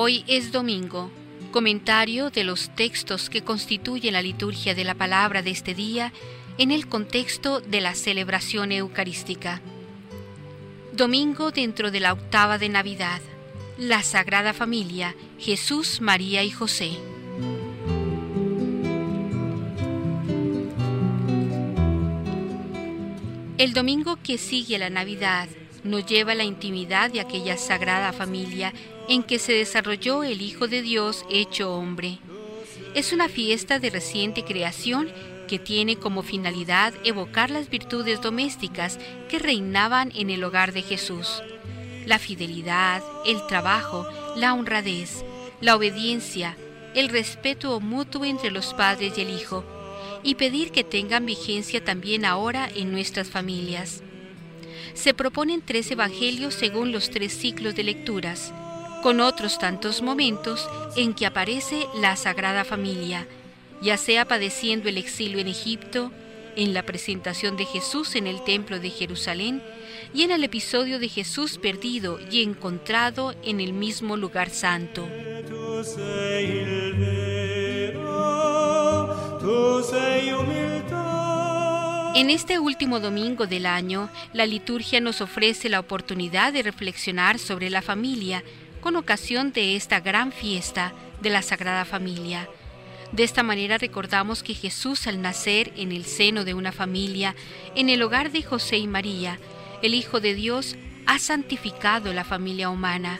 Hoy es domingo, comentario de los textos que constituyen la liturgia de la palabra de este día en el contexto de la celebración eucarística. Domingo dentro de la octava de Navidad, la Sagrada Familia, Jesús, María y José. El domingo que sigue la Navidad nos lleva a la intimidad de aquella sagrada familia en que se desarrolló el Hijo de Dios hecho hombre. Es una fiesta de reciente creación que tiene como finalidad evocar las virtudes domésticas que reinaban en el hogar de Jesús. La fidelidad, el trabajo, la honradez, la obediencia, el respeto mutuo entre los padres y el hijo, y pedir que tengan vigencia también ahora en nuestras familias. Se proponen tres evangelios según los tres ciclos de lecturas, con otros tantos momentos en que aparece la Sagrada Familia, ya sea padeciendo el exilio en Egipto, en la presentación de Jesús en el templo de Jerusalén y en el episodio de Jesús perdido y encontrado en el mismo lugar santo. En este último domingo del año, la liturgia nos ofrece la oportunidad de reflexionar sobre la familia con ocasión de esta gran fiesta de la Sagrada Familia. De esta manera recordamos que Jesús al nacer en el seno de una familia, en el hogar de José y María, el Hijo de Dios ha santificado la familia humana.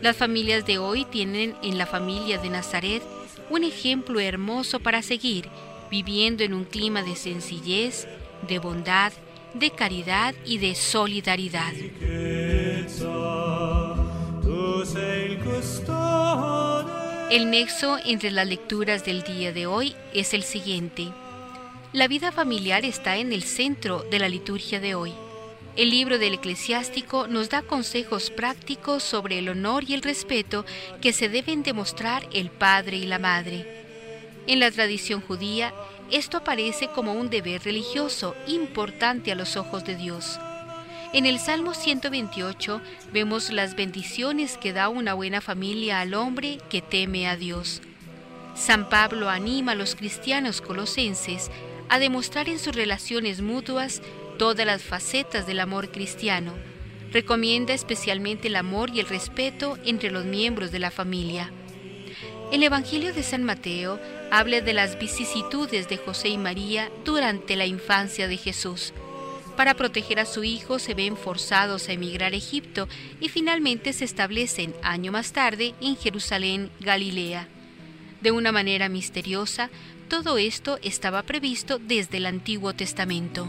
Las familias de hoy tienen en la familia de Nazaret un ejemplo hermoso para seguir, viviendo en un clima de sencillez, de bondad, de caridad y de solidaridad. El nexo entre las lecturas del día de hoy es el siguiente. La vida familiar está en el centro de la liturgia de hoy. El libro del eclesiástico nos da consejos prácticos sobre el honor y el respeto que se deben demostrar el padre y la madre. En la tradición judía, esto aparece como un deber religioso importante a los ojos de Dios. En el Salmo 128 vemos las bendiciones que da una buena familia al hombre que teme a Dios. San Pablo anima a los cristianos colosenses a demostrar en sus relaciones mutuas todas las facetas del amor cristiano. Recomienda especialmente el amor y el respeto entre los miembros de la familia. El Evangelio de San Mateo habla de las vicisitudes de José y María durante la infancia de Jesús. Para proteger a su hijo se ven forzados a emigrar a Egipto y finalmente se establecen año más tarde en Jerusalén, Galilea. De una manera misteriosa, todo esto estaba previsto desde el Antiguo Testamento.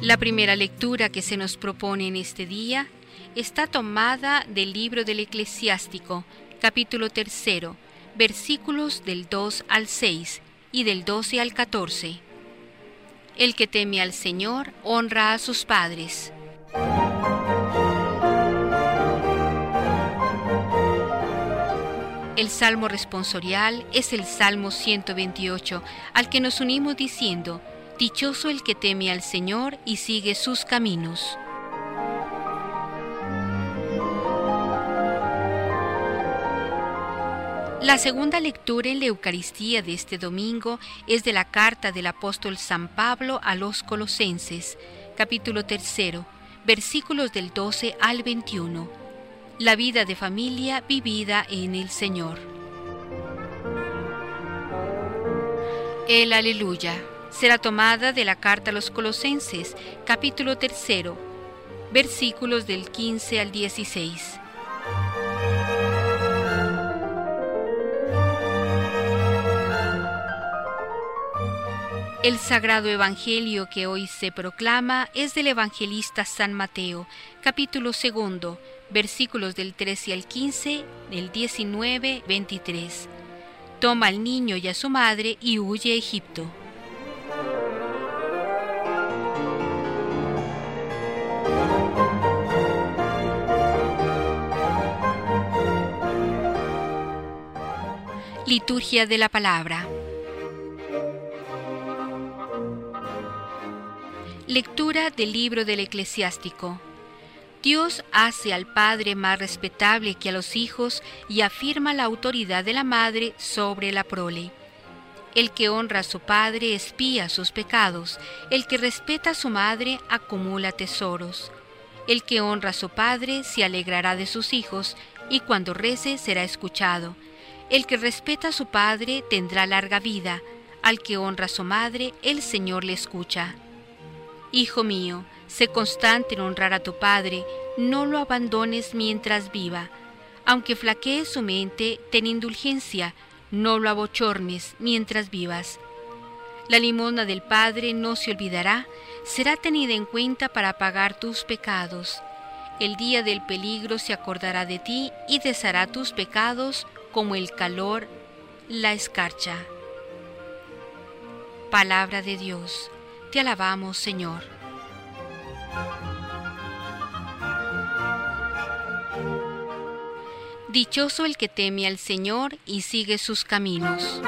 La primera lectura que se nos propone en este día está tomada del libro del eclesiástico, capítulo tercero, versículos del 2 al 6 y del 12 al 14. El que teme al Señor honra a sus padres. El salmo responsorial es el Salmo 128, al que nos unimos diciendo, Dichoso el que teme al Señor y sigue sus caminos. La segunda lectura en la Eucaristía de este domingo es de la carta del apóstol San Pablo a los Colosenses, capítulo tercero, versículos del 12 al 21. La vida de familia vivida en el Señor. El aleluya será tomada de la carta a los Colosenses, capítulo tercero, versículos del 15 al 16. El sagrado evangelio que hoy se proclama es del evangelista San Mateo, capítulo segundo, versículos del 13 al 15, del 19, 23. Toma al niño y a su madre y huye a Egipto. Liturgia de la Palabra. Lectura del libro del eclesiástico. Dios hace al padre más respetable que a los hijos y afirma la autoridad de la madre sobre la prole. El que honra a su padre espía sus pecados, el que respeta a su madre acumula tesoros. El que honra a su padre se alegrará de sus hijos, y cuando rece será escuchado. El que respeta a su padre tendrá larga vida, al que honra a su madre el Señor le escucha. Hijo mío, sé constante en honrar a tu Padre, no lo abandones mientras viva. Aunque flaquee su mente, ten indulgencia, no lo abochornes mientras vivas. La limosna del Padre no se olvidará, será tenida en cuenta para pagar tus pecados. El día del peligro se acordará de ti y deshará tus pecados como el calor la escarcha. Palabra de Dios. Te alabamos, Señor. Dichoso el que teme al Señor y sigue sus caminos.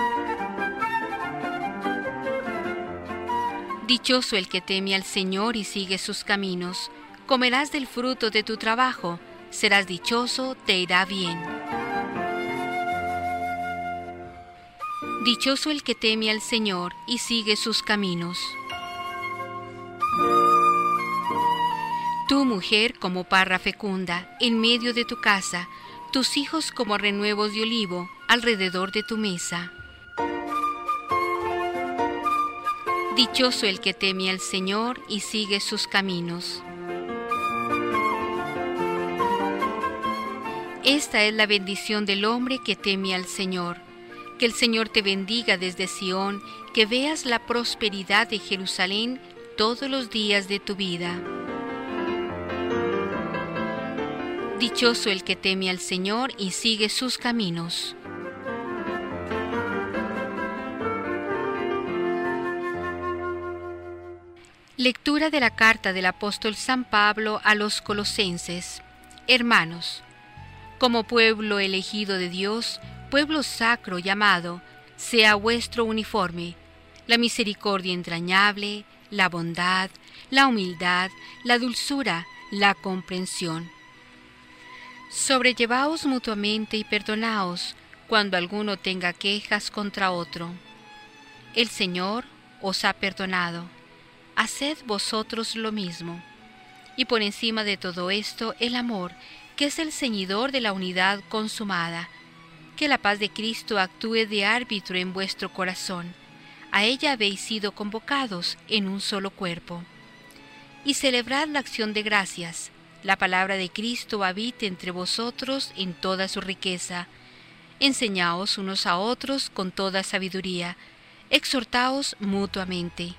Dichoso el que teme al Señor y sigue sus caminos. Comerás del fruto de tu trabajo, serás dichoso, te irá bien. Dichoso el que teme al Señor y sigue sus caminos. Tu mujer como parra fecunda en medio de tu casa, tus hijos como renuevos de olivo alrededor de tu mesa. Dichoso el que teme al Señor y sigue sus caminos. Esta es la bendición del hombre que teme al Señor que el Señor te bendiga desde Sión, que veas la prosperidad de Jerusalén todos los días de tu vida. Dichoso el que teme al Señor y sigue sus caminos. Lectura de la carta del apóstol San Pablo a los colosenses. Hermanos, como pueblo elegido de Dios, pueblo sacro llamado, sea vuestro uniforme, la misericordia entrañable, la bondad, la humildad, la dulzura, la comprensión. Sobrellevaos mutuamente y perdonaos cuando alguno tenga quejas contra otro. El Señor os ha perdonado. Haced vosotros lo mismo. Y por encima de todo esto, el amor, que es el ceñidor de la unidad consumada, que la paz de Cristo actúe de árbitro en vuestro corazón. A ella habéis sido convocados en un solo cuerpo. Y celebrad la acción de gracias. La palabra de Cristo habite entre vosotros en toda su riqueza. Enseñaos unos a otros con toda sabiduría. Exhortaos mutuamente.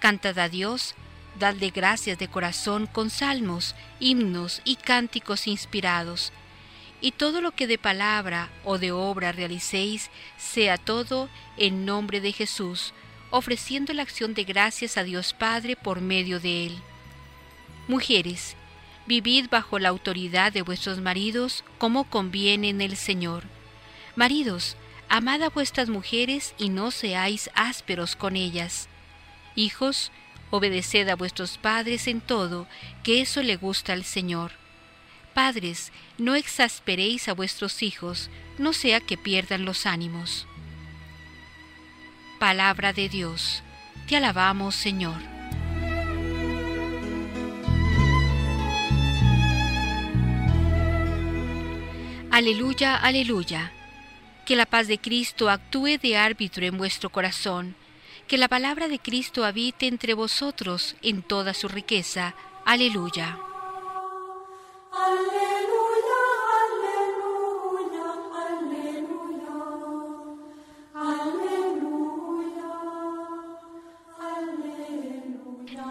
Cantad a Dios, dadle gracias de corazón con salmos, himnos y cánticos inspirados y todo lo que de palabra o de obra realicéis, sea todo en nombre de Jesús, ofreciendo la acción de gracias a Dios Padre por medio de Él. Mujeres, vivid bajo la autoridad de vuestros maridos como conviene en el Señor. Maridos, amad a vuestras mujeres y no seáis ásperos con ellas. Hijos, obedeced a vuestros padres en todo, que eso le gusta al Señor. Padres, no exasperéis a vuestros hijos, no sea que pierdan los ánimos. Palabra de Dios. Te alabamos, Señor. Aleluya, aleluya. Que la paz de Cristo actúe de árbitro en vuestro corazón. Que la palabra de Cristo habite entre vosotros en toda su riqueza. Aleluya.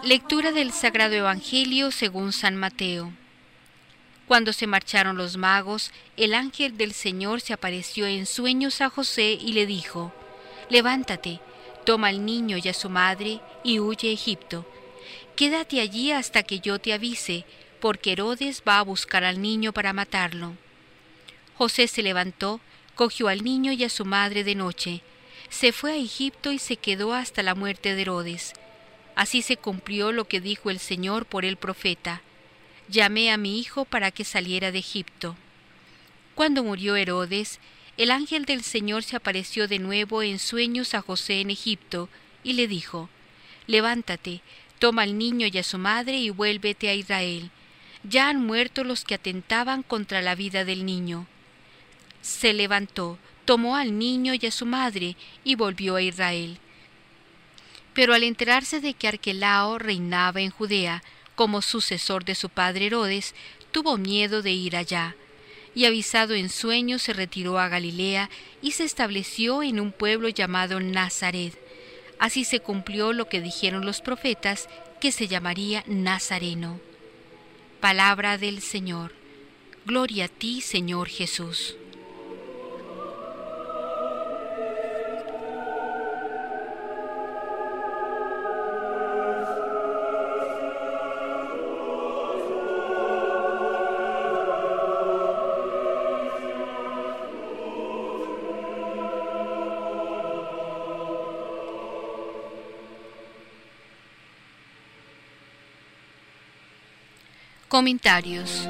Lectura del Sagrado Evangelio según San Mateo. Cuando se marcharon los magos, el ángel del Señor se apareció en sueños a José y le dijo, Levántate, toma al niño y a su madre y huye a Egipto. Quédate allí hasta que yo te avise, porque Herodes va a buscar al niño para matarlo. José se levantó, cogió al niño y a su madre de noche, se fue a Egipto y se quedó hasta la muerte de Herodes Así se cumplió lo que dijo el Señor por el profeta. Llamé a mi hijo para que saliera de Egipto. Cuando murió Herodes, el ángel del Señor se apareció de nuevo en sueños a José en Egipto y le dijo, Levántate, toma al niño y a su madre y vuélvete a Israel. Ya han muerto los que atentaban contra la vida del niño. Se levantó, tomó al niño y a su madre y volvió a Israel. Pero al enterarse de que Arquelao reinaba en Judea como sucesor de su padre Herodes, tuvo miedo de ir allá, y avisado en sueños se retiró a Galilea y se estableció en un pueblo llamado Nazaret. Así se cumplió lo que dijeron los profetas, que se llamaría Nazareno. Palabra del Señor. Gloria a ti, Señor Jesús. Comentarios.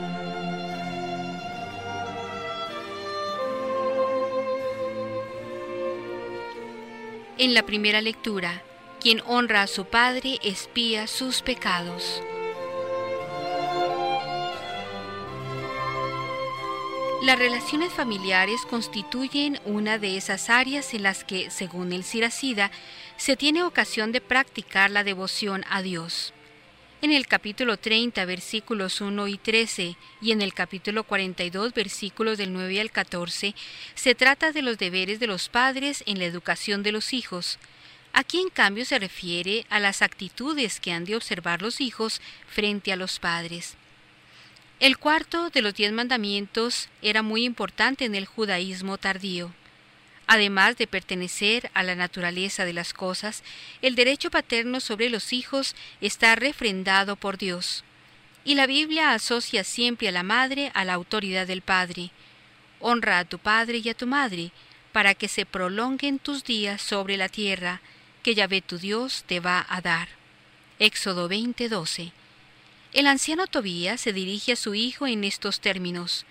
En la primera lectura, quien honra a su padre espía sus pecados. Las relaciones familiares constituyen una de esas áreas en las que, según el Siracida, se tiene ocasión de practicar la devoción a Dios en el capítulo 30, versículos 1 y 13, y en el capítulo 42, versículos del 9 al 14, se trata de los deberes de los padres en la educación de los hijos. Aquí en cambio se refiere a las actitudes que han de observar los hijos frente a los padres. El cuarto de los diez mandamientos era muy importante en el judaísmo tardío. Además de pertenecer a la naturaleza de las cosas, el derecho paterno sobre los hijos está refrendado por Dios. Y la Biblia asocia siempre a la madre a la autoridad del padre. Honra a tu padre y a tu madre, para que se prolonguen tus días sobre la tierra, que Yahvé tu Dios te va a dar. Éxodo 20:12. El anciano Tobías se dirige a su hijo en estos términos.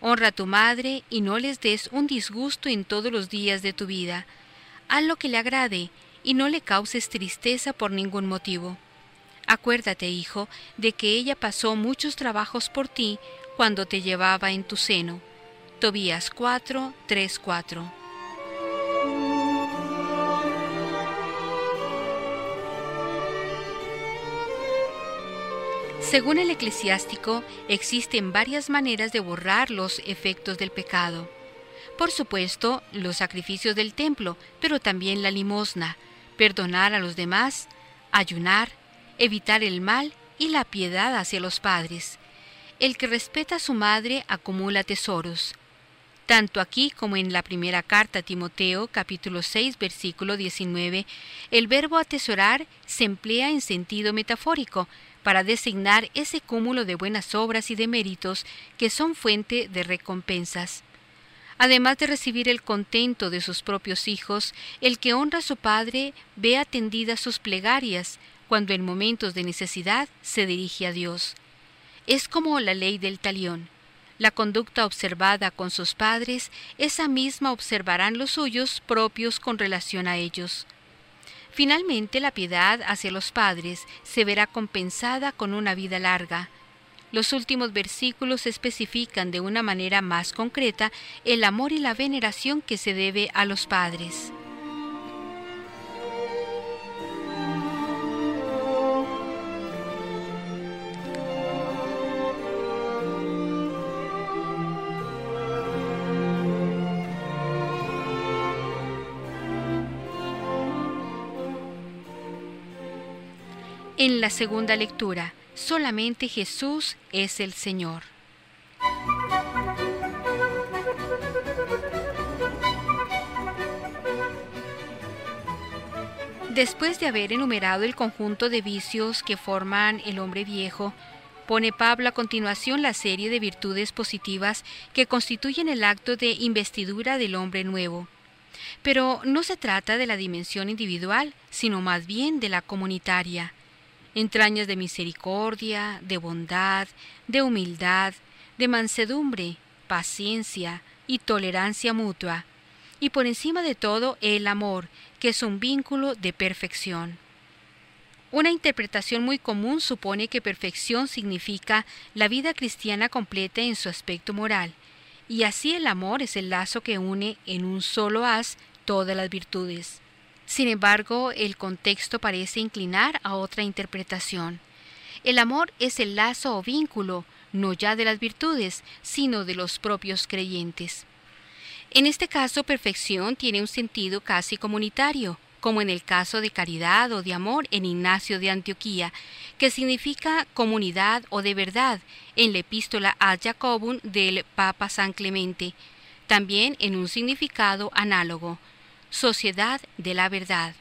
Honra a tu madre y no les des un disgusto en todos los días de tu vida. Haz lo que le agrade y no le causes tristeza por ningún motivo. Acuérdate, hijo, de que ella pasó muchos trabajos por ti cuando te llevaba en tu seno. Tobías 4, 3, 4. Según el eclesiástico, existen varias maneras de borrar los efectos del pecado. Por supuesto, los sacrificios del templo, pero también la limosna, perdonar a los demás, ayunar, evitar el mal y la piedad hacia los padres. El que respeta a su madre acumula tesoros. Tanto aquí como en la primera carta a Timoteo, capítulo 6, versículo 19, el verbo atesorar se emplea en sentido metafórico, para designar ese cúmulo de buenas obras y de méritos que son fuente de recompensas. Además de recibir el contento de sus propios hijos, el que honra a su Padre ve atendidas sus plegarias cuando en momentos de necesidad se dirige a Dios. Es como la ley del talión. La conducta observada con sus padres, esa misma observarán los suyos propios con relación a ellos. Finalmente, la piedad hacia los padres se verá compensada con una vida larga. Los últimos versículos especifican de una manera más concreta el amor y la veneración que se debe a los padres. En la segunda lectura, solamente Jesús es el Señor. Después de haber enumerado el conjunto de vicios que forman el hombre viejo, pone Pablo a continuación la serie de virtudes positivas que constituyen el acto de investidura del hombre nuevo. Pero no se trata de la dimensión individual, sino más bien de la comunitaria. Entrañas de misericordia, de bondad, de humildad, de mansedumbre, paciencia y tolerancia mutua. Y por encima de todo el amor, que es un vínculo de perfección. Una interpretación muy común supone que perfección significa la vida cristiana completa en su aspecto moral, y así el amor es el lazo que une en un solo haz todas las virtudes. Sin embargo, el contexto parece inclinar a otra interpretación. El amor es el lazo o vínculo, no ya de las virtudes, sino de los propios creyentes. En este caso, perfección tiene un sentido casi comunitario, como en el caso de caridad o de amor en Ignacio de Antioquía, que significa comunidad o de verdad en la epístola a Jacobum del Papa San Clemente, también en un significado análogo, sociedad de la verdad.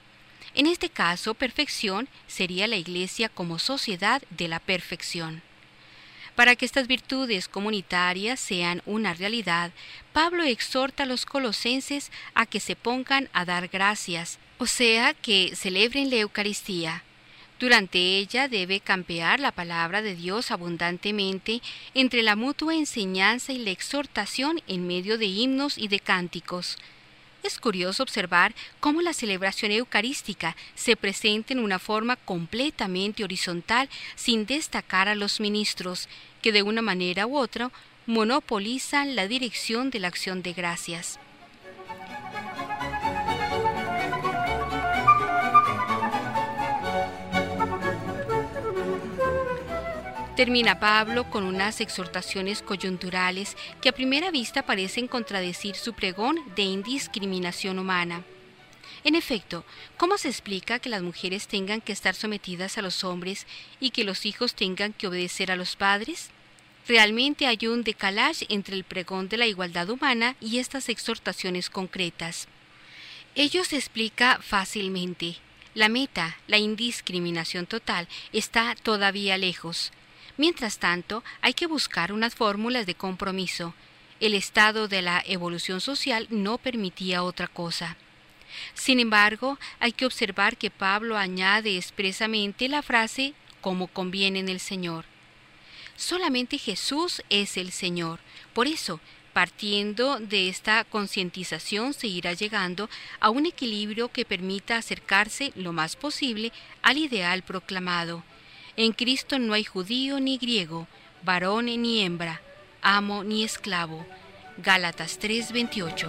En este caso, perfección sería la Iglesia como sociedad de la perfección. Para que estas virtudes comunitarias sean una realidad, Pablo exhorta a los colosenses a que se pongan a dar gracias, o sea, que celebren la Eucaristía. Durante ella debe campear la palabra de Dios abundantemente entre la mutua enseñanza y la exhortación en medio de himnos y de cánticos. Es curioso observar cómo la celebración eucarística se presenta en una forma completamente horizontal sin destacar a los ministros, que de una manera u otra monopolizan la dirección de la acción de gracias. Termina Pablo con unas exhortaciones coyunturales que a primera vista parecen contradecir su pregón de indiscriminación humana. En efecto, ¿cómo se explica que las mujeres tengan que estar sometidas a los hombres y que los hijos tengan que obedecer a los padres? Realmente hay un decalage entre el pregón de la igualdad humana y estas exhortaciones concretas. Ello se explica fácilmente. La meta, la indiscriminación total, está todavía lejos. Mientras tanto, hay que buscar unas fórmulas de compromiso. El estado de la evolución social no permitía otra cosa. Sin embargo, hay que observar que Pablo añade expresamente la frase como conviene en el Señor. Solamente Jesús es el Señor. Por eso, partiendo de esta concientización se irá llegando a un equilibrio que permita acercarse lo más posible al ideal proclamado. En Cristo no hay judío ni griego, varón ni hembra, amo ni esclavo. Gálatas 3:28.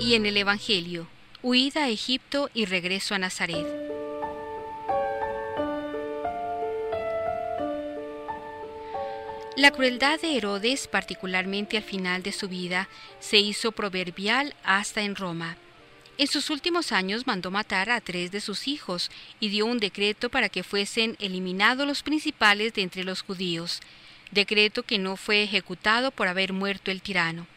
Y en el Evangelio, huida a Egipto y regreso a Nazaret. La crueldad de Herodes, particularmente al final de su vida, se hizo proverbial hasta en Roma. En sus últimos años mandó matar a tres de sus hijos y dio un decreto para que fuesen eliminados los principales de entre los judíos, decreto que no fue ejecutado por haber muerto el tirano.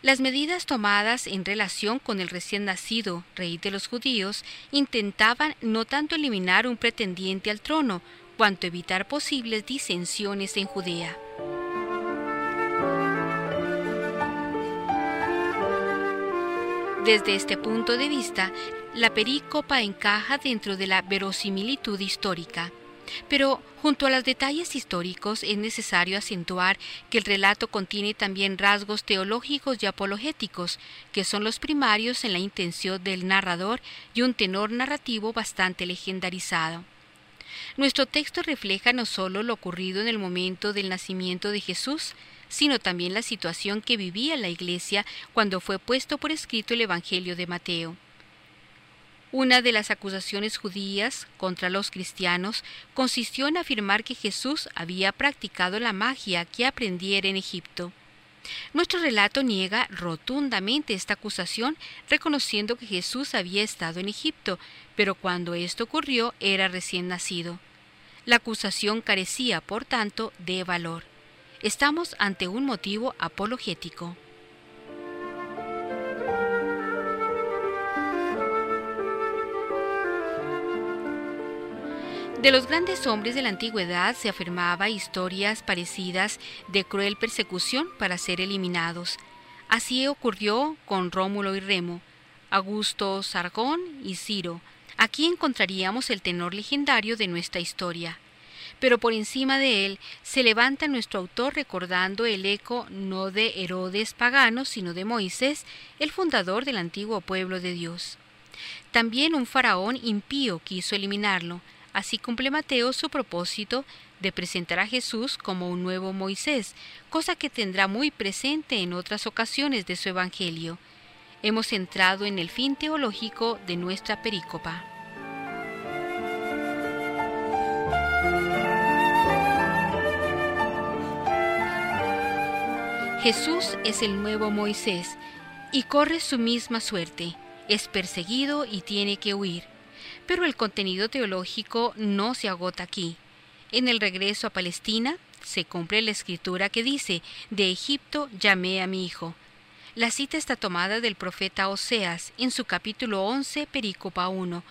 Las medidas tomadas en relación con el recién nacido rey de los judíos intentaban no tanto eliminar un pretendiente al trono, cuanto evitar posibles disensiones en Judea. Desde este punto de vista, la perícopa encaja dentro de la verosimilitud histórica. Pero junto a los detalles históricos es necesario acentuar que el relato contiene también rasgos teológicos y apologéticos, que son los primarios en la intención del narrador y un tenor narrativo bastante legendarizado. Nuestro texto refleja no solo lo ocurrido en el momento del nacimiento de Jesús, sino también la situación que vivía la Iglesia cuando fue puesto por escrito el Evangelio de Mateo. Una de las acusaciones judías contra los cristianos consistió en afirmar que Jesús había practicado la magia que aprendiera en Egipto. Nuestro relato niega rotundamente esta acusación, reconociendo que Jesús había estado en Egipto, pero cuando esto ocurrió era recién nacido. La acusación carecía, por tanto, de valor. Estamos ante un motivo apologético. De los grandes hombres de la antigüedad se afirmaba historias parecidas de cruel persecución para ser eliminados. Así ocurrió con Rómulo y Remo, Augusto, Sargón y Ciro. Aquí encontraríamos el tenor legendario de nuestra historia. Pero por encima de él se levanta nuestro autor recordando el eco no de Herodes pagano, sino de Moisés, el fundador del antiguo pueblo de Dios. También un faraón impío quiso eliminarlo, Así cumple Mateo su propósito de presentar a Jesús como un nuevo Moisés, cosa que tendrá muy presente en otras ocasiones de su Evangelio. Hemos entrado en el fin teológico de nuestra perícopa. Jesús es el nuevo Moisés y corre su misma suerte. Es perseguido y tiene que huir pero el contenido teológico no se agota aquí. En el regreso a Palestina se cumple la escritura que dice, de Egipto llamé a mi hijo. La cita está tomada del profeta Oseas en su capítulo 11, perícopa 1,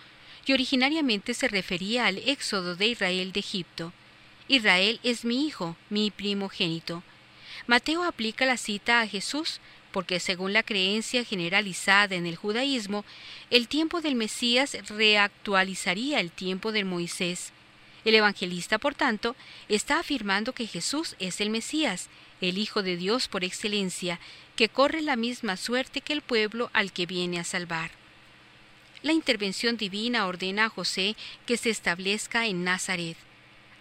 y originariamente se refería al éxodo de Israel de Egipto. Israel es mi hijo, mi primogénito. Mateo aplica la cita a Jesús porque según la creencia generalizada en el judaísmo, el tiempo del Mesías reactualizaría el tiempo del Moisés. El evangelista, por tanto, está afirmando que Jesús es el Mesías, el Hijo de Dios por excelencia, que corre la misma suerte que el pueblo al que viene a salvar. La intervención divina ordena a José que se establezca en Nazaret.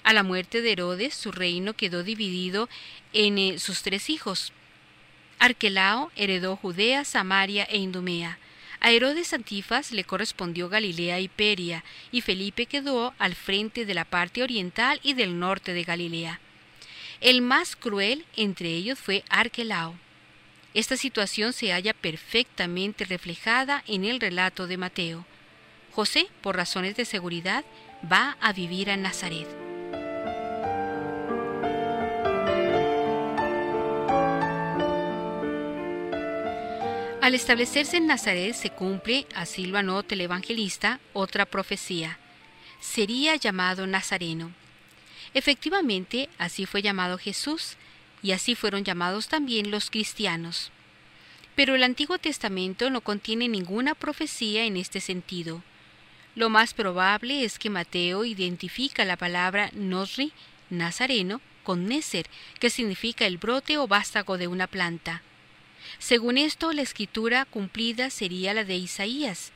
A la muerte de Herodes, su reino quedó dividido en eh, sus tres hijos, Arquelao heredó Judea, Samaria e Indumea. A Herodes Antifas le correspondió Galilea y Peria, y Felipe quedó al frente de la parte oriental y del norte de Galilea. El más cruel entre ellos fue Arquelao. Esta situación se halla perfectamente reflejada en el relato de Mateo. José, por razones de seguridad, va a vivir a Nazaret. Al establecerse en Nazaret se cumple, así lo anota el evangelista, otra profecía. Sería llamado Nazareno. Efectivamente, así fue llamado Jesús, y así fueron llamados también los cristianos. Pero el Antiguo Testamento no contiene ninguna profecía en este sentido. Lo más probable es que Mateo identifica la palabra Nosri, nazareno, con Neser, que significa el brote o vástago de una planta. Según esto, la escritura cumplida sería la de Isaías.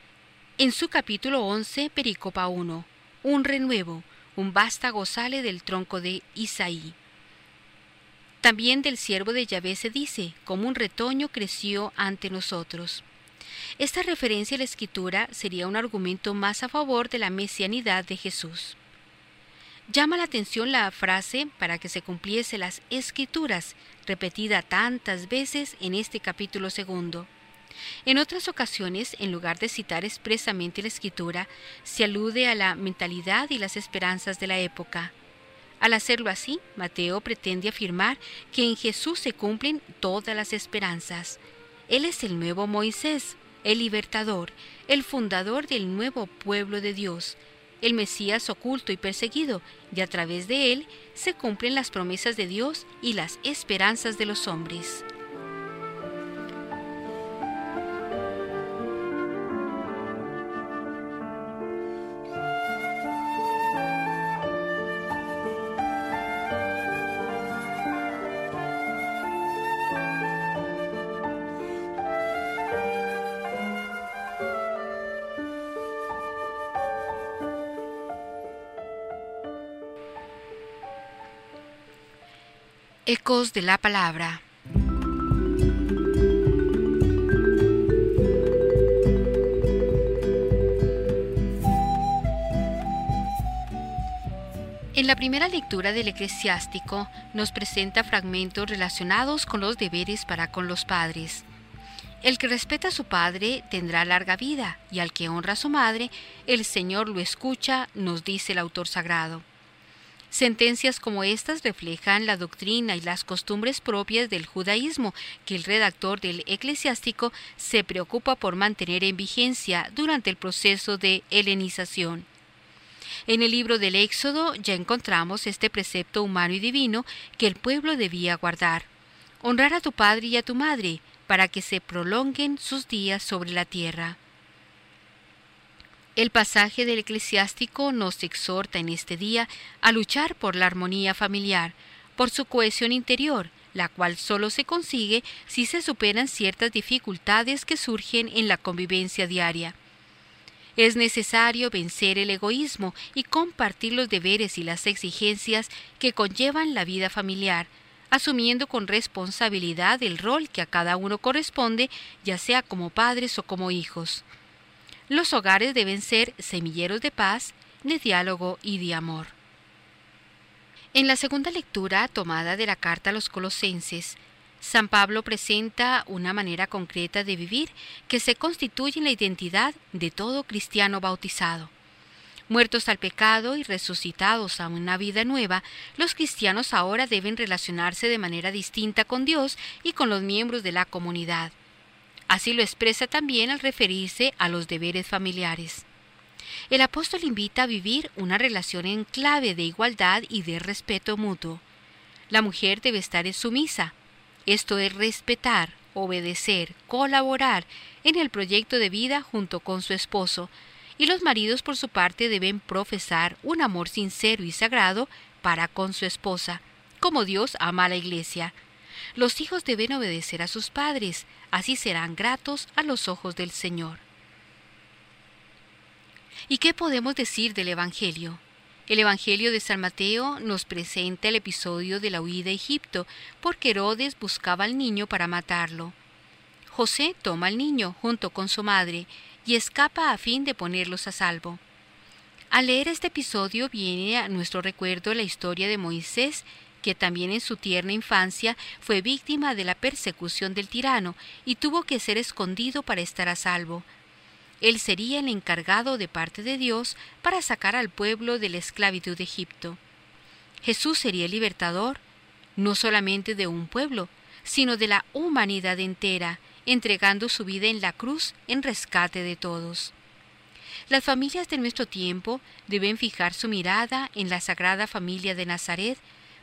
En su capítulo 11, Pericopa 1, un renuevo, un vástago sale del tronco de Isaí. También del siervo de Yahvé se dice, como un retoño creció ante nosotros. Esta referencia a la escritura sería un argumento más a favor de la mesianidad de Jesús. Llama la atención la frase para que se cumpliese las escrituras, repetida tantas veces en este capítulo segundo. En otras ocasiones, en lugar de citar expresamente la escritura, se alude a la mentalidad y las esperanzas de la época. Al hacerlo así, Mateo pretende afirmar que en Jesús se cumplen todas las esperanzas. Él es el nuevo Moisés, el libertador, el fundador del nuevo pueblo de Dios, el Mesías oculto y perseguido, y a través de él se cumplen las promesas de Dios y las esperanzas de los hombres. Ecos de la Palabra. En la primera lectura del eclesiástico nos presenta fragmentos relacionados con los deberes para con los padres. El que respeta a su padre tendrá larga vida, y al que honra a su madre, el Señor lo escucha, nos dice el autor sagrado. Sentencias como estas reflejan la doctrina y las costumbres propias del judaísmo que el redactor del eclesiástico se preocupa por mantener en vigencia durante el proceso de helenización. En el libro del Éxodo ya encontramos este precepto humano y divino que el pueblo debía guardar. Honrar a tu padre y a tu madre, para que se prolonguen sus días sobre la tierra. El pasaje del eclesiástico nos exhorta en este día a luchar por la armonía familiar, por su cohesión interior, la cual solo se consigue si se superan ciertas dificultades que surgen en la convivencia diaria. Es necesario vencer el egoísmo y compartir los deberes y las exigencias que conllevan la vida familiar, asumiendo con responsabilidad el rol que a cada uno corresponde, ya sea como padres o como hijos. Los hogares deben ser semilleros de paz, de diálogo y de amor. En la segunda lectura tomada de la carta a los colosenses, San Pablo presenta una manera concreta de vivir que se constituye en la identidad de todo cristiano bautizado. Muertos al pecado y resucitados a una vida nueva, los cristianos ahora deben relacionarse de manera distinta con Dios y con los miembros de la comunidad. Así lo expresa también al referirse a los deberes familiares. El apóstol invita a vivir una relación en clave de igualdad y de respeto mutuo. La mujer debe estar en sumisa, esto es respetar, obedecer, colaborar en el proyecto de vida junto con su esposo, y los maridos por su parte deben profesar un amor sincero y sagrado para con su esposa, como Dios ama a la iglesia. Los hijos deben obedecer a sus padres, así serán gratos a los ojos del Señor. ¿Y qué podemos decir del Evangelio? El Evangelio de San Mateo nos presenta el episodio de la huida a Egipto, porque Herodes buscaba al niño para matarlo. José toma al niño junto con su madre y escapa a fin de ponerlos a salvo. Al leer este episodio viene a nuestro recuerdo la historia de Moisés que también en su tierna infancia fue víctima de la persecución del tirano y tuvo que ser escondido para estar a salvo. Él sería el encargado de parte de Dios para sacar al pueblo de la esclavitud de Egipto. Jesús sería el libertador, no solamente de un pueblo, sino de la humanidad entera, entregando su vida en la cruz en rescate de todos. Las familias de nuestro tiempo deben fijar su mirada en la Sagrada Familia de Nazaret,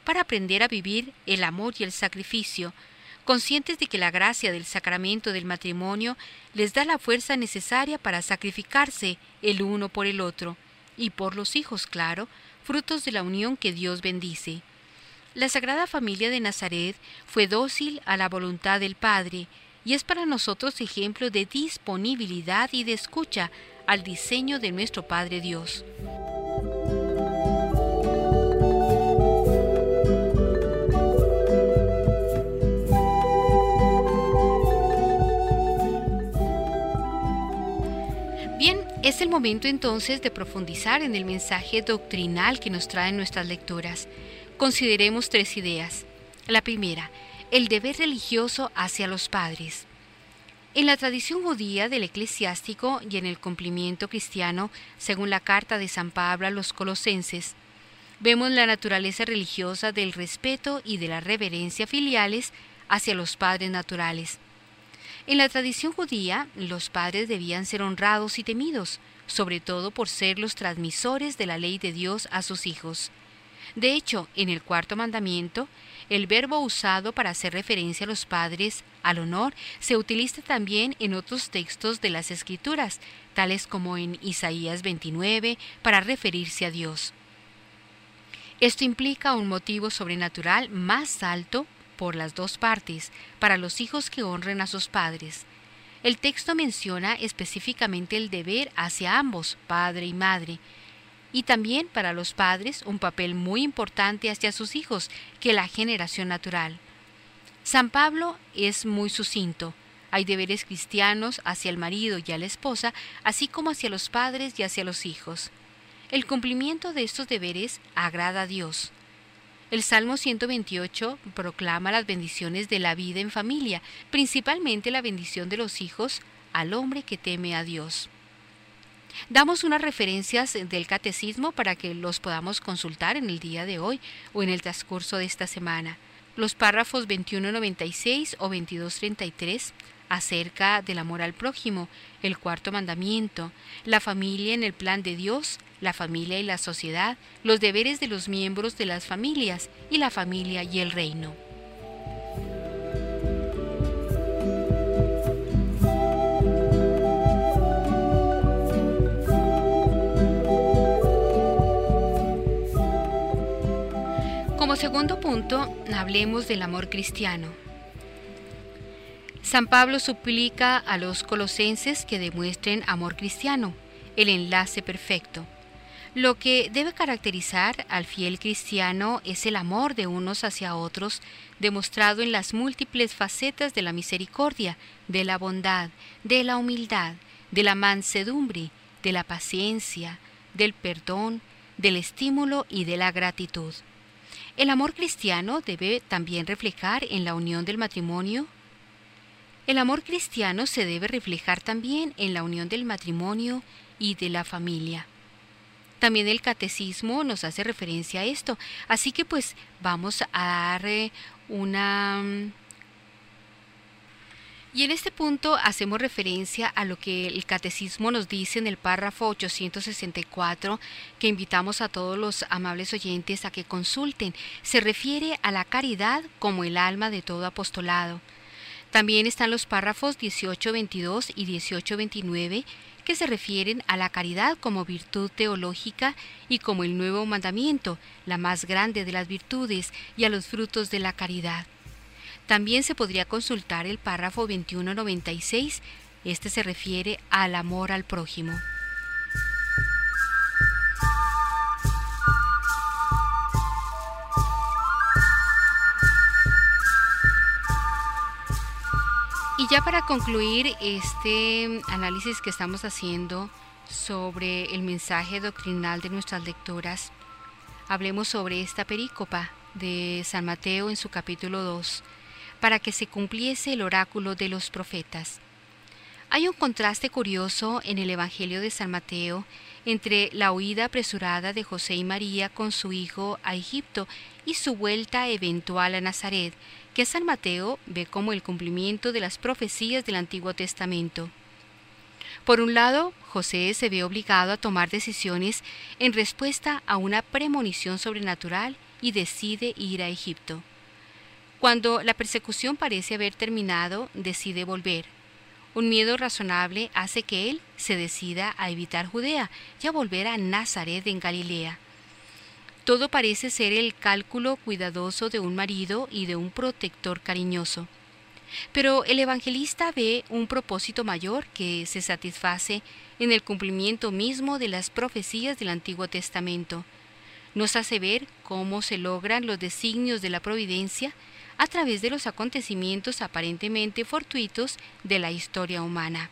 para aprender a vivir el amor y el sacrificio, conscientes de que la gracia del sacramento del matrimonio les da la fuerza necesaria para sacrificarse el uno por el otro, y por los hijos, claro, frutos de la unión que Dios bendice. La Sagrada Familia de Nazaret fue dócil a la voluntad del Padre, y es para nosotros ejemplo de disponibilidad y de escucha al diseño de nuestro Padre Dios. Es el momento entonces de profundizar en el mensaje doctrinal que nos traen nuestras lecturas. Consideremos tres ideas. La primera, el deber religioso hacia los padres. En la tradición judía del eclesiástico y en el cumplimiento cristiano, según la carta de San Pablo a los colosenses, vemos la naturaleza religiosa del respeto y de la reverencia filiales hacia los padres naturales. En la tradición judía, los padres debían ser honrados y temidos, sobre todo por ser los transmisores de la ley de Dios a sus hijos. De hecho, en el cuarto mandamiento, el verbo usado para hacer referencia a los padres al honor se utiliza también en otros textos de las Escrituras, tales como en Isaías 29, para referirse a Dios. Esto implica un motivo sobrenatural más alto por las dos partes para los hijos que honren a sus padres. El texto menciona específicamente el deber hacia ambos, padre y madre, y también para los padres un papel muy importante hacia sus hijos que la generación natural. San Pablo es muy sucinto. Hay deberes cristianos hacia el marido y a la esposa, así como hacia los padres y hacia los hijos. El cumplimiento de estos deberes agrada a Dios. El Salmo 128 proclama las bendiciones de la vida en familia, principalmente la bendición de los hijos al hombre que teme a Dios. Damos unas referencias del catecismo para que los podamos consultar en el día de hoy o en el transcurso de esta semana. Los párrafos 2196 o 2233 acerca del amor al prójimo, el cuarto mandamiento, la familia en el plan de Dios, la familia y la sociedad, los deberes de los miembros de las familias y la familia y el reino. Como segundo punto, hablemos del amor cristiano. San Pablo suplica a los colosenses que demuestren amor cristiano, el enlace perfecto. Lo que debe caracterizar al fiel cristiano es el amor de unos hacia otros, demostrado en las múltiples facetas de la misericordia, de la bondad, de la humildad, de la mansedumbre, de la paciencia, del perdón, del estímulo y de la gratitud. El amor cristiano debe también reflejar en la unión del matrimonio. El amor cristiano se debe reflejar también en la unión del matrimonio y de la familia. También el catecismo nos hace referencia a esto, así que pues vamos a dar eh, una y en este punto hacemos referencia a lo que el catecismo nos dice en el párrafo 864 que invitamos a todos los amables oyentes a que consulten. Se refiere a la caridad como el alma de todo apostolado. También están los párrafos 1822 y 1829 que se refieren a la caridad como virtud teológica y como el nuevo mandamiento, la más grande de las virtudes, y a los frutos de la caridad. También se podría consultar el párrafo 2196. Este se refiere al amor al prójimo. Ya para concluir este análisis que estamos haciendo sobre el mensaje doctrinal de nuestras lecturas, hablemos sobre esta perícopa de San Mateo en su capítulo 2 para que se cumpliese el oráculo de los profetas. Hay un contraste curioso en el Evangelio de San Mateo entre la huida apresurada de José y María con su hijo a Egipto y su vuelta eventual a Nazaret, que San Mateo ve como el cumplimiento de las profecías del Antiguo Testamento. Por un lado, José se ve obligado a tomar decisiones en respuesta a una premonición sobrenatural y decide ir a Egipto. Cuando la persecución parece haber terminado, decide volver. Un miedo razonable hace que él se decida a evitar Judea y a volver a Nazaret en Galilea. Todo parece ser el cálculo cuidadoso de un marido y de un protector cariñoso. Pero el evangelista ve un propósito mayor que se satisface en el cumplimiento mismo de las profecías del Antiguo Testamento. Nos hace ver cómo se logran los designios de la providencia a través de los acontecimientos aparentemente fortuitos de la historia humana.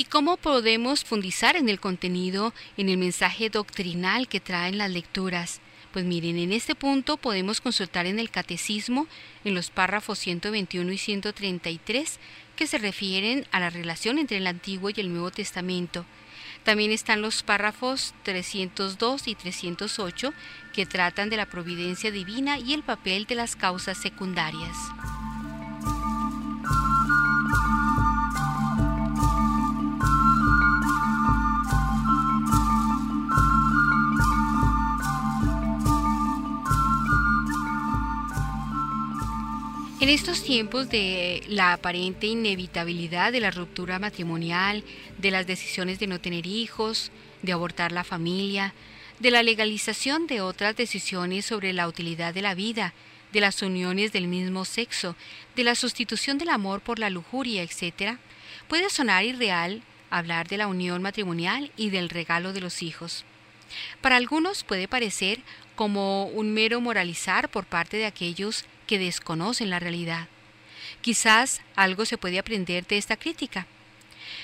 ¿Y cómo podemos fundizar en el contenido, en el mensaje doctrinal que traen las lecturas? Pues miren, en este punto podemos consultar en el catecismo, en los párrafos 121 y 133, que se refieren a la relación entre el Antiguo y el Nuevo Testamento, también están los párrafos 302 y 308 que tratan de la providencia divina y el papel de las causas secundarias. En estos tiempos de la aparente inevitabilidad de la ruptura matrimonial, de las decisiones de no tener hijos, de abortar la familia, de la legalización de otras decisiones sobre la utilidad de la vida, de las uniones del mismo sexo, de la sustitución del amor por la lujuria, etc., puede sonar irreal hablar de la unión matrimonial y del regalo de los hijos. Para algunos puede parecer como un mero moralizar por parte de aquellos que desconocen la realidad. Quizás algo se puede aprender de esta crítica.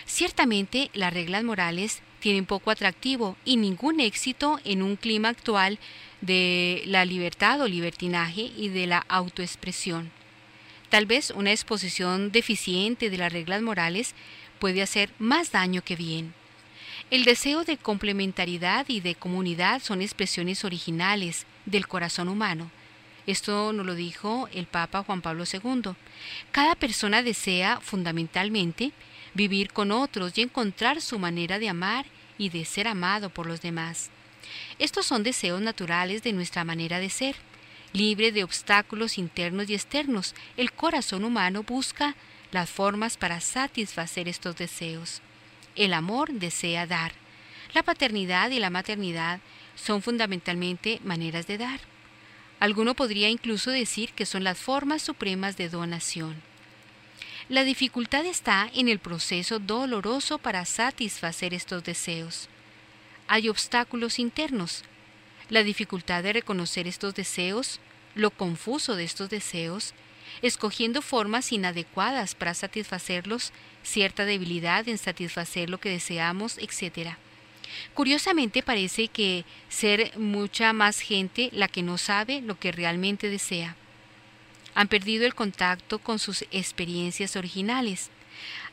Ciertamente las reglas morales tienen poco atractivo y ningún éxito en un clima actual de la libertad o libertinaje y de la autoexpresión. Tal vez una exposición deficiente de las reglas morales puede hacer más daño que bien. El deseo de complementariedad y de comunidad son expresiones originales del corazón humano Esto nos lo dijo el Papa Juan Pablo II. Cada persona desea, fundamentalmente, vivir con otros y encontrar su manera de amar y de ser amado por los demás. Estos son deseos naturales de nuestra manera de ser. Libre de obstáculos internos y externos, el corazón humano busca las formas para satisfacer estos deseos. El amor desea dar. La paternidad y la maternidad son fundamentalmente maneras de dar. Alguno podría incluso decir que son las formas supremas de donación. La dificultad está en el proceso doloroso para satisfacer estos deseos. Hay obstáculos internos. La dificultad de reconocer estos deseos, lo confuso de estos deseos, escogiendo formas inadecuadas para satisfacerlos, cierta debilidad en satisfacer lo que deseamos, etc. Curiosamente parece que ser mucha más gente la que no sabe lo que realmente desea. Han perdido el contacto con sus experiencias originales.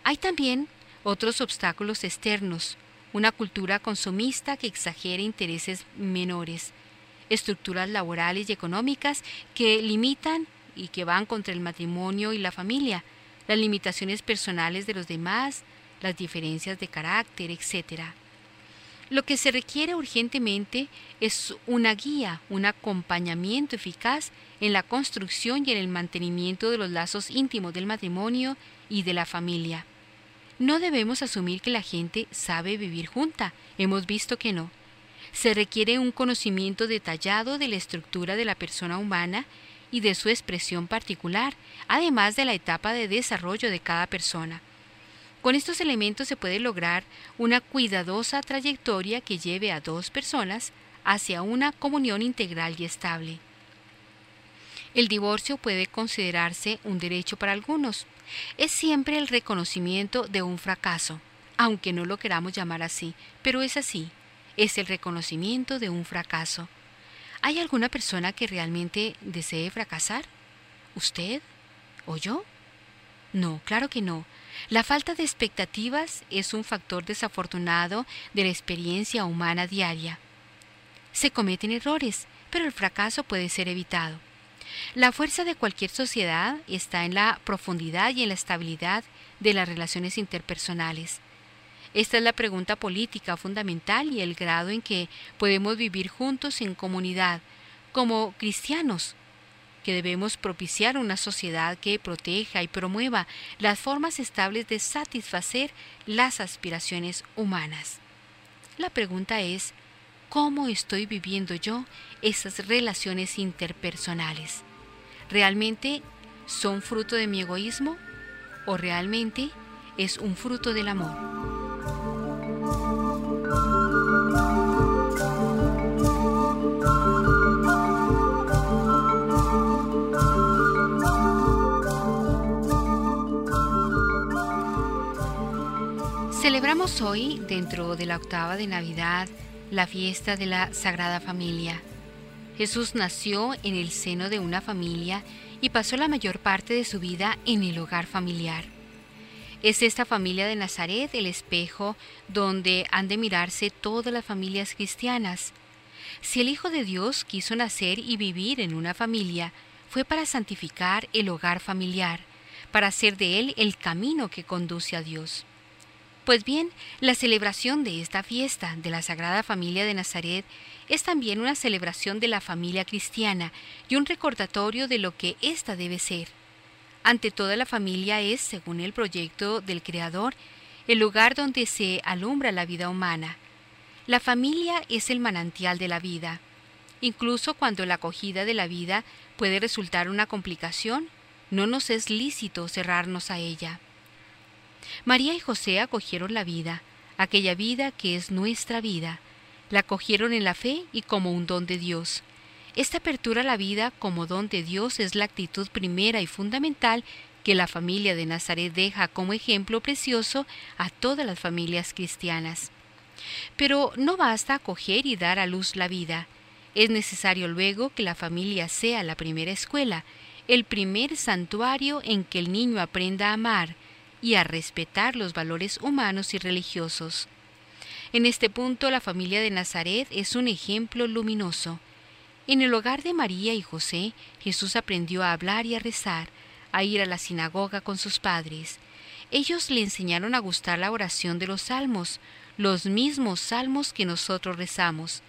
Hay también otros obstáculos externos, una cultura consumista que exagera intereses menores, estructuras laborales y económicas que limitan y que van contra el matrimonio y la familia, las limitaciones personales de los demás, las diferencias de carácter, etc. Lo que se requiere urgentemente es una guía, un acompañamiento eficaz en la construcción y en el mantenimiento de los lazos íntimos del matrimonio y de la familia. No debemos asumir que la gente sabe vivir junta, hemos visto que no. Se requiere un conocimiento detallado de la estructura de la persona humana y de su expresión particular, además de la etapa de desarrollo de cada persona. Con estos elementos se puede lograr una cuidadosa trayectoria que lleve a dos personas hacia una comunión integral y estable. El divorcio puede considerarse un derecho para algunos. Es siempre el reconocimiento de un fracaso, aunque no lo queramos llamar así, pero es así. Es el reconocimiento de un fracaso. ¿Hay alguna persona que realmente desee fracasar? ¿Usted? ¿O yo? No, claro que no. La falta de expectativas es un factor desafortunado de la experiencia humana diaria. Se cometen errores, pero el fracaso puede ser evitado. La fuerza de cualquier sociedad está en la profundidad y en la estabilidad de las relaciones interpersonales. Esta es la pregunta política fundamental y el grado en que podemos vivir juntos en comunidad, como cristianos, que debemos propiciar una sociedad que proteja y promueva las formas estables de satisfacer las aspiraciones humanas. La pregunta es, ¿cómo estoy viviendo yo esas relaciones interpersonales? ¿Realmente son fruto de mi egoísmo o realmente es un fruto del amor? Celebramos hoy, dentro de la octava de Navidad, la fiesta de la Sagrada Familia. Jesús nació en el seno de una familia y pasó la mayor parte de su vida en el hogar familiar. Es esta familia de Nazaret el espejo donde han de mirarse todas las familias cristianas. Si el Hijo de Dios quiso nacer y vivir en una familia, fue para santificar el hogar familiar, para hacer de él el camino que conduce a Dios. Pues bien, la celebración de esta fiesta de la Sagrada Familia de Nazaret es también una celebración de la familia cristiana y un recordatorio de lo que ésta debe ser. Ante toda la familia es, según el proyecto del Creador, el lugar donde se alumbra la vida humana. La familia es el manantial de la vida. Incluso cuando la acogida de la vida puede resultar una complicación, no nos es lícito cerrarnos a ella. María y José acogieron la vida, aquella vida que es nuestra vida, la acogieron en la fe y como un don de Dios. Esta apertura a la vida como don de Dios es la actitud primera y fundamental que la familia de Nazaret deja como ejemplo precioso a todas las familias cristianas. Pero no basta acoger y dar a luz la vida. Es necesario luego que la familia sea la primera escuela, el primer santuario en que el niño aprenda a amar y a respetar los valores humanos y religiosos. En este punto la familia de Nazaret es un ejemplo luminoso. En el hogar de María y José, Jesús aprendió a hablar y a rezar, a ir a la sinagoga con sus padres. Ellos le enseñaron a gustar la oración de los salmos, los mismos salmos que nosotros rezamos.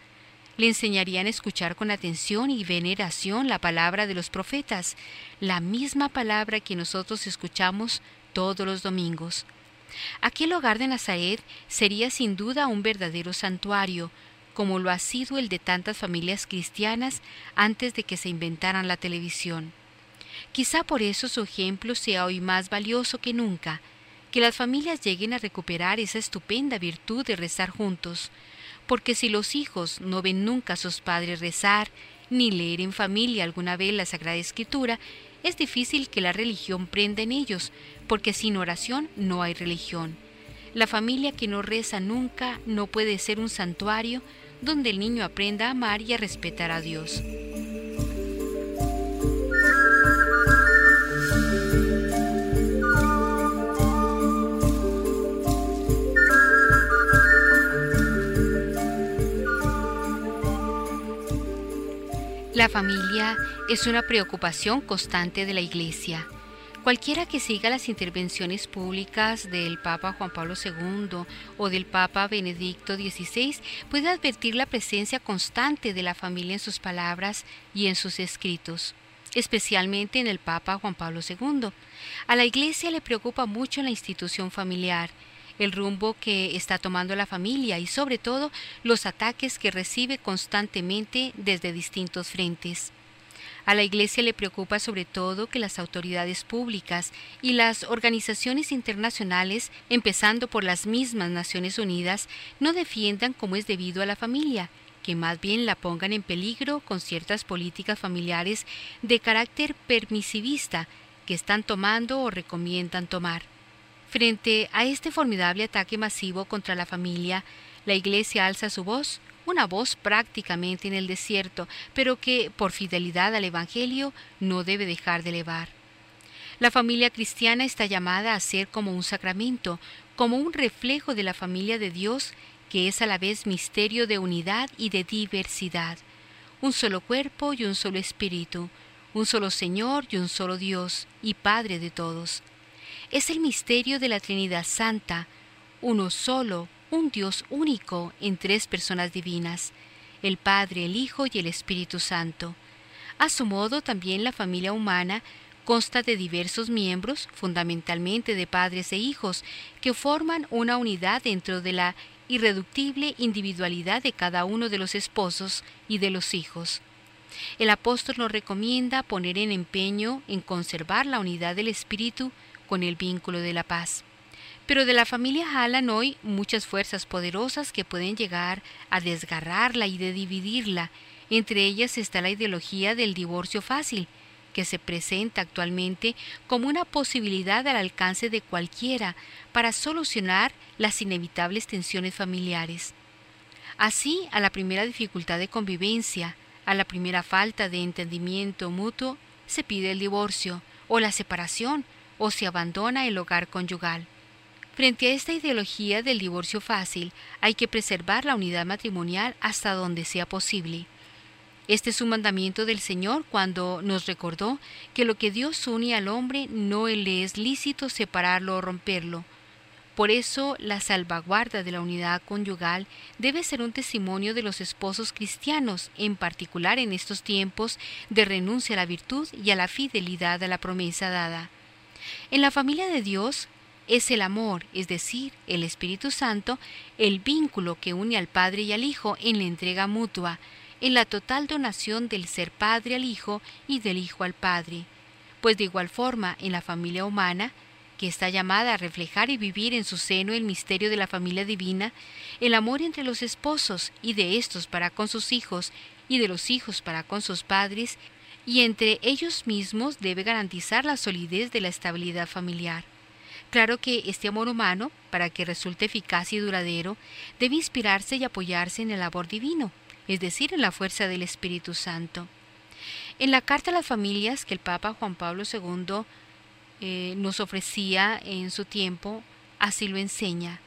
Le enseñarían a escuchar con atención y veneración la palabra de los profetas, la misma palabra que nosotros escuchamos todos los domingos. Aquel hogar de Nazaret sería sin duda un verdadero santuario, como lo ha sido el de tantas familias cristianas antes de que se inventaran la televisión. Quizá por eso su ejemplo sea hoy más valioso que nunca, que las familias lleguen a recuperar esa estupenda virtud de rezar juntos, porque si los hijos no ven nunca a sus padres rezar, ni leer en familia alguna vez la Sagrada Escritura, es difícil que la religión prenda en ellos, porque sin oración no hay religión. La familia que no reza nunca no puede ser un santuario donde el niño aprenda a amar y a respetar a Dios. La familia es una preocupación constante de la Iglesia. Cualquiera que siga las intervenciones públicas del Papa Juan Pablo II o del Papa Benedicto XVI puede advertir la presencia constante de la familia en sus palabras y en sus escritos, especialmente en el Papa Juan Pablo II. A la Iglesia le preocupa mucho la institución familiar, el rumbo que está tomando la familia y sobre todo los ataques que recibe constantemente desde distintos frentes. A la Iglesia le preocupa sobre todo que las autoridades públicas y las organizaciones internacionales, empezando por las mismas Naciones Unidas, no defiendan como es debido a la familia, que más bien la pongan en peligro con ciertas políticas familiares de carácter permisivista que están tomando o recomiendan tomar. Frente a este formidable ataque masivo contra la familia, la Iglesia alza su voz, una voz prácticamente en el desierto, pero que, por fidelidad al Evangelio, no debe dejar de elevar. La familia cristiana está llamada a ser como un sacramento, como un reflejo de la familia de Dios, que es a la vez misterio de unidad y de diversidad, un solo cuerpo y un solo espíritu, un solo Señor y un solo Dios, y Padre de todos es el misterio de la Trinidad Santa, uno solo, un Dios único en tres personas divinas, el Padre, el Hijo y el Espíritu Santo. A su modo, también la familia humana consta de diversos miembros, fundamentalmente de padres e hijos, que forman una unidad dentro de la irreductible individualidad de cada uno de los esposos y de los hijos. El apóstol nos recomienda poner en empeño en conservar la unidad del Espíritu con el vínculo de la paz. Pero de la familia jalan hoy muchas fuerzas poderosas que pueden llegar a desgarrarla y de dividirla. Entre ellas está la ideología del divorcio fácil, que se presenta actualmente como una posibilidad al alcance de cualquiera para solucionar las inevitables tensiones familiares. Así, a la primera dificultad de convivencia, a la primera falta de entendimiento mutuo, se pide el divorcio o la separación o se abandona el hogar conyugal. Frente a esta ideología del divorcio fácil, hay que preservar la unidad matrimonial hasta donde sea posible. Este es un mandamiento del Señor cuando nos recordó que lo que Dios une al hombre no le es lícito separarlo o romperlo. Por eso la salvaguarda de la unidad conyugal debe ser un testimonio de los esposos cristianos, en particular en estos tiempos de renuncia a la virtud y a la fidelidad a la promesa dada. En la familia de Dios es el amor, es decir, el Espíritu Santo, el vínculo que une al Padre y al Hijo en la entrega mutua, en la total donación del ser Padre al Hijo y del Hijo al Padre. Pues de igual forma, en la familia humana, que está llamada a reflejar y vivir en su seno el misterio de la familia divina, el amor entre los esposos y de estos para con sus hijos y de los hijos para con sus padres y entre ellos mismos debe garantizar la solidez de la estabilidad familiar. Claro que este amor humano, para que resulte eficaz y duradero, debe inspirarse y apoyarse en el amor divino, es decir, en la fuerza del Espíritu Santo. En la carta a las familias que el Papa Juan Pablo II eh, nos ofrecía en su tiempo, así lo enseña.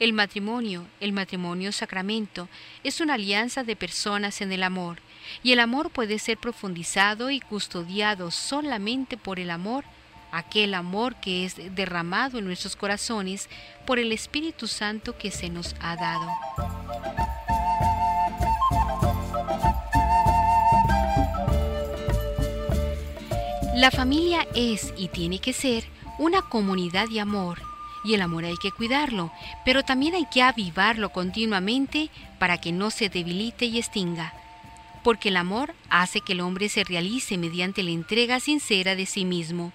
El matrimonio, el matrimonio sacramento, es una alianza de personas en el amor, y el amor puede ser profundizado y custodiado solamente por el amor, aquel amor que es derramado en nuestros corazones por el Espíritu Santo que se nos ha dado. La familia es y tiene que ser una comunidad de amor y el amor hay que cuidarlo, pero también hay que avivarlo continuamente para que no se debilite y extinga. Porque el amor hace que el hombre se realice mediante la entrega sincera de sí mismo.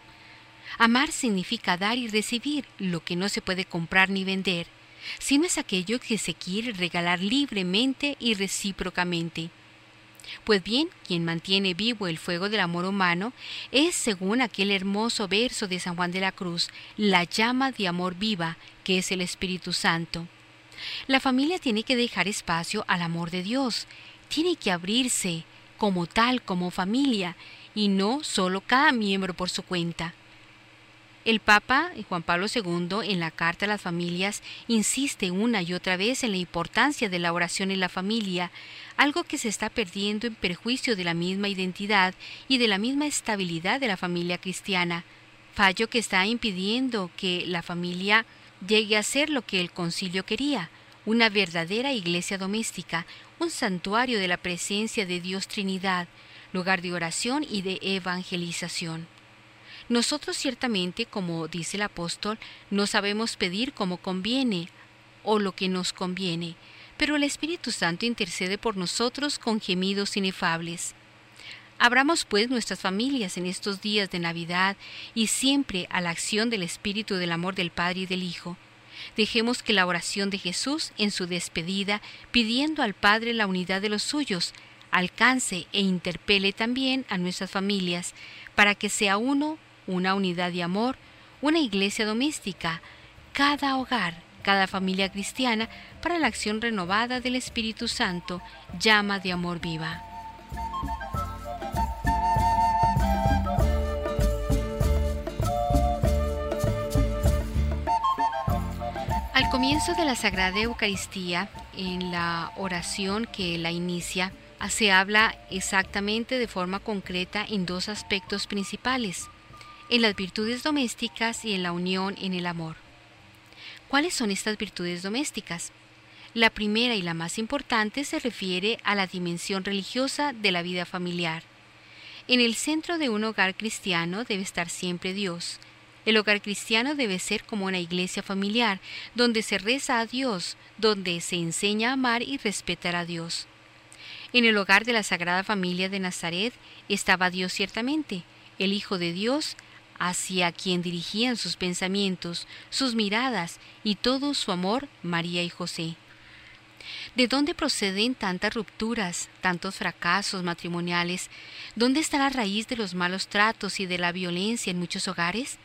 Amar significa dar y recibir lo que no se puede comprar ni vender, sino es aquello que se quiere regalar libremente y recíprocamente. Pues bien, quien mantiene vivo el fuego del amor humano es, según aquel hermoso verso de San Juan de la Cruz, la llama de amor viva, que es el Espíritu Santo. La familia tiene que dejar espacio al amor de Dios, tiene que abrirse como tal, como familia, y no solo cada miembro por su cuenta. El Papa Juan Pablo II en la Carta a las Familias insiste una y otra vez en la importancia de la oración en la familia, algo que se está perdiendo en perjuicio de la misma identidad y de la misma estabilidad de la familia cristiana, fallo que está impidiendo que la familia llegue a ser lo que el concilio quería, una verdadera iglesia doméstica, un santuario de la presencia de Dios Trinidad, lugar de oración y de evangelización. Nosotros ciertamente, como dice el apóstol, no sabemos pedir como conviene o lo que nos conviene, pero el Espíritu Santo intercede por nosotros con gemidos inefables. Abramos pues nuestras familias en estos días de Navidad y siempre a la acción del Espíritu del amor del Padre y del Hijo. Dejemos que la oración de Jesús en su despedida, pidiendo al Padre la unidad de los suyos, alcance e interpele también a nuestras familias, para que sea uno una unidad de amor, una iglesia doméstica, cada hogar, cada familia cristiana para la acción renovada del Espíritu Santo, llama de amor viva. Al comienzo de la Sagrada Eucaristía, en la oración que la inicia, se habla exactamente de forma concreta en dos aspectos principales en las virtudes domésticas y en la unión en el amor. ¿Cuáles son estas virtudes domésticas? La primera y la más importante se refiere a la dimensión religiosa de la vida familiar. En el centro de un hogar cristiano debe estar siempre Dios. El hogar cristiano debe ser como una iglesia familiar, donde se reza a Dios, donde se enseña a amar y respetar a Dios. En el hogar de la Sagrada Familia de Nazaret estaba Dios ciertamente, el Hijo de Dios, hacia quien dirigían sus pensamientos, sus miradas y todo su amor María y José. ¿De dónde proceden tantas rupturas, tantos fracasos matrimoniales? ¿Dónde está la raíz de los malos tratos y de la violencia en muchos hogares?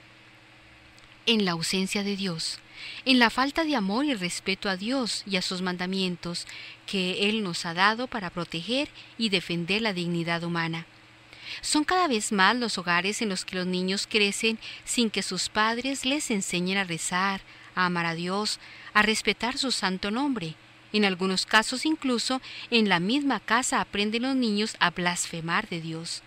En la ausencia de Dios, en la falta de amor y respeto a Dios y a sus mandamientos que Él nos ha dado para proteger y defender la dignidad humana. Son cada vez más los hogares en los que los niños crecen sin que sus padres les enseñen a rezar, a amar a Dios, a respetar su santo nombre. En algunos casos incluso en la misma casa aprenden los niños a blasfemar de Dios.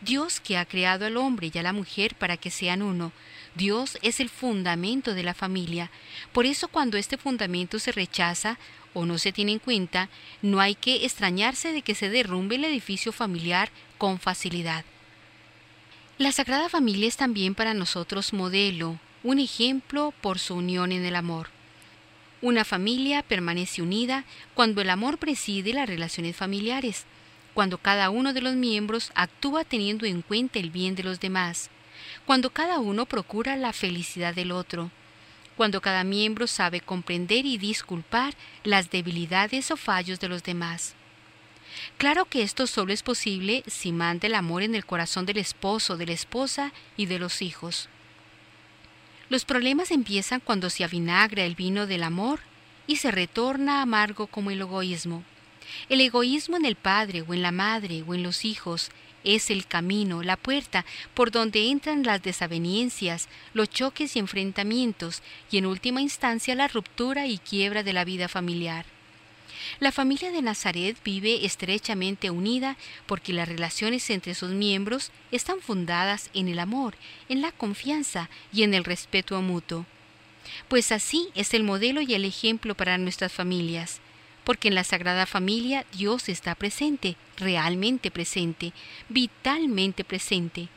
Dios que ha creado al hombre y a la mujer para que sean uno, Dios es el fundamento de la familia. Por eso cuando este fundamento se rechaza o no se tiene en cuenta, no hay que extrañarse de que se derrumbe el edificio familiar con facilidad. La Sagrada Familia es también para nosotros modelo, un ejemplo por su unión en el amor. Una familia permanece unida cuando el amor preside las relaciones familiares, cuando cada uno de los miembros actúa teniendo en cuenta el bien de los demás, cuando cada uno procura la felicidad del otro, cuando cada miembro sabe comprender y disculpar las debilidades o fallos de los demás. Claro que esto solo es posible si manda el amor en el corazón del esposo, de la esposa y de los hijos. Los problemas empiezan cuando se avinagra el vino del amor y se retorna amargo como el egoísmo. El egoísmo en el padre o en la madre o en los hijos es el camino, la puerta por donde entran las desavenencias, los choques y enfrentamientos y en última instancia la ruptura y quiebra de la vida familiar. La familia de Nazaret vive estrechamente unida porque las relaciones entre sus miembros están fundadas en el amor, en la confianza y en el respeto mutuo. Pues así es el modelo y el ejemplo para nuestras familias, porque en la Sagrada Familia Dios está presente, realmente presente, vitalmente presente,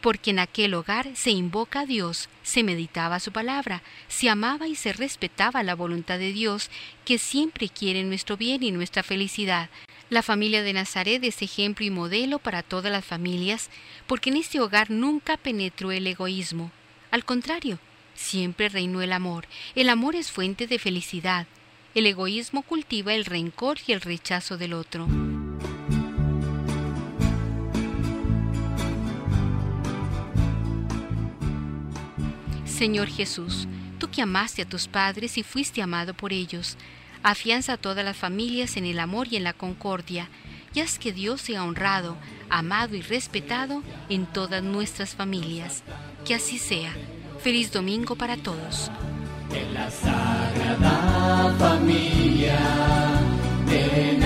porque en aquel hogar se invoca a Dios, se meditaba su palabra, se amaba y se respetaba la voluntad de Dios, que siempre quiere nuestro bien y nuestra felicidad. La familia de Nazaret es ejemplo y modelo para todas las familias, porque en este hogar nunca penetró el egoísmo. Al contrario, siempre reinó el amor. El amor es fuente de felicidad. El egoísmo cultiva el rencor y el rechazo del otro. Señor Jesús, tú que amaste a tus padres y fuiste amado por ellos, afianza a todas las familias en el amor y en la concordia, y haz que Dios sea honrado, amado y respetado en todas nuestras familias. Que así sea. Feliz domingo para todos. En la sagrada familia de un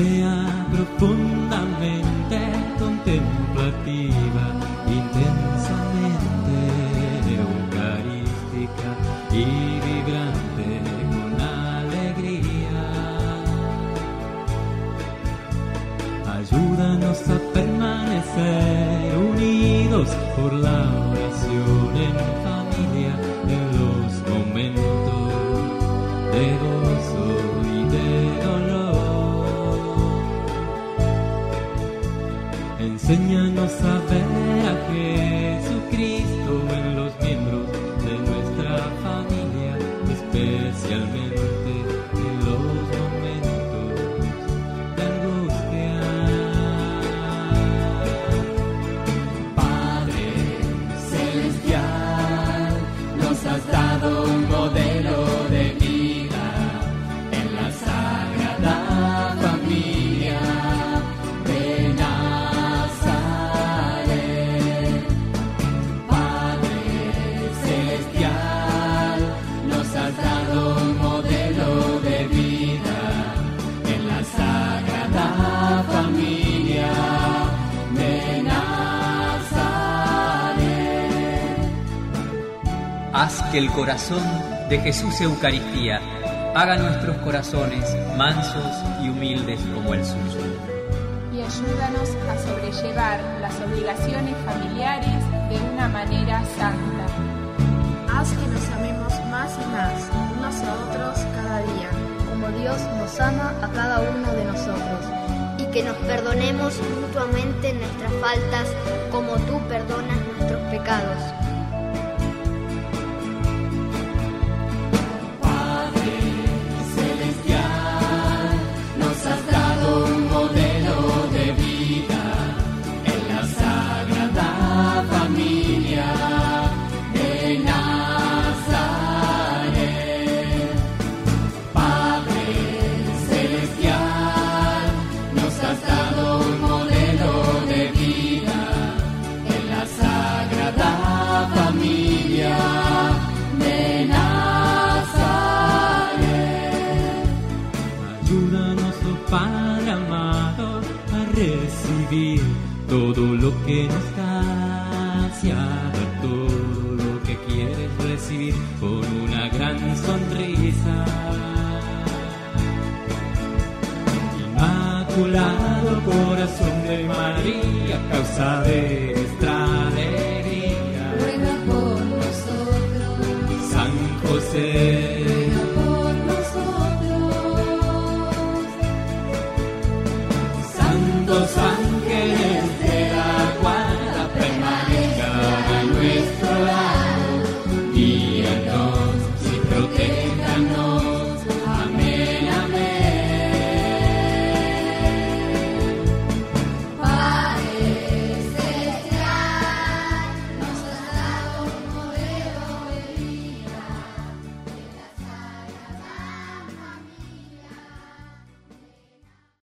sea profundamente contemplativa, intensamente eucarística y vibrante con alegría. Ayúdanos a permanecer unidos por la que el corazón de Jesús Eucaristía haga nuestros corazones mansos y humildes como el suyo. y ayúdanos a sobrellevar las obligaciones familiares de una manera santa. Haz que nos amemos más y más unos a otros cada día, como Dios nos ama a cada uno de nosotros. y que nos perdonemos mutuamente nuestras faltas como tú perdonas nuestros pecados. Lo que nos das y a dar todo lo que quieres recibir con una gran sonrisa. Inmaculado corazón de María, causa de nuestra alegría. ruega por nosotros. San José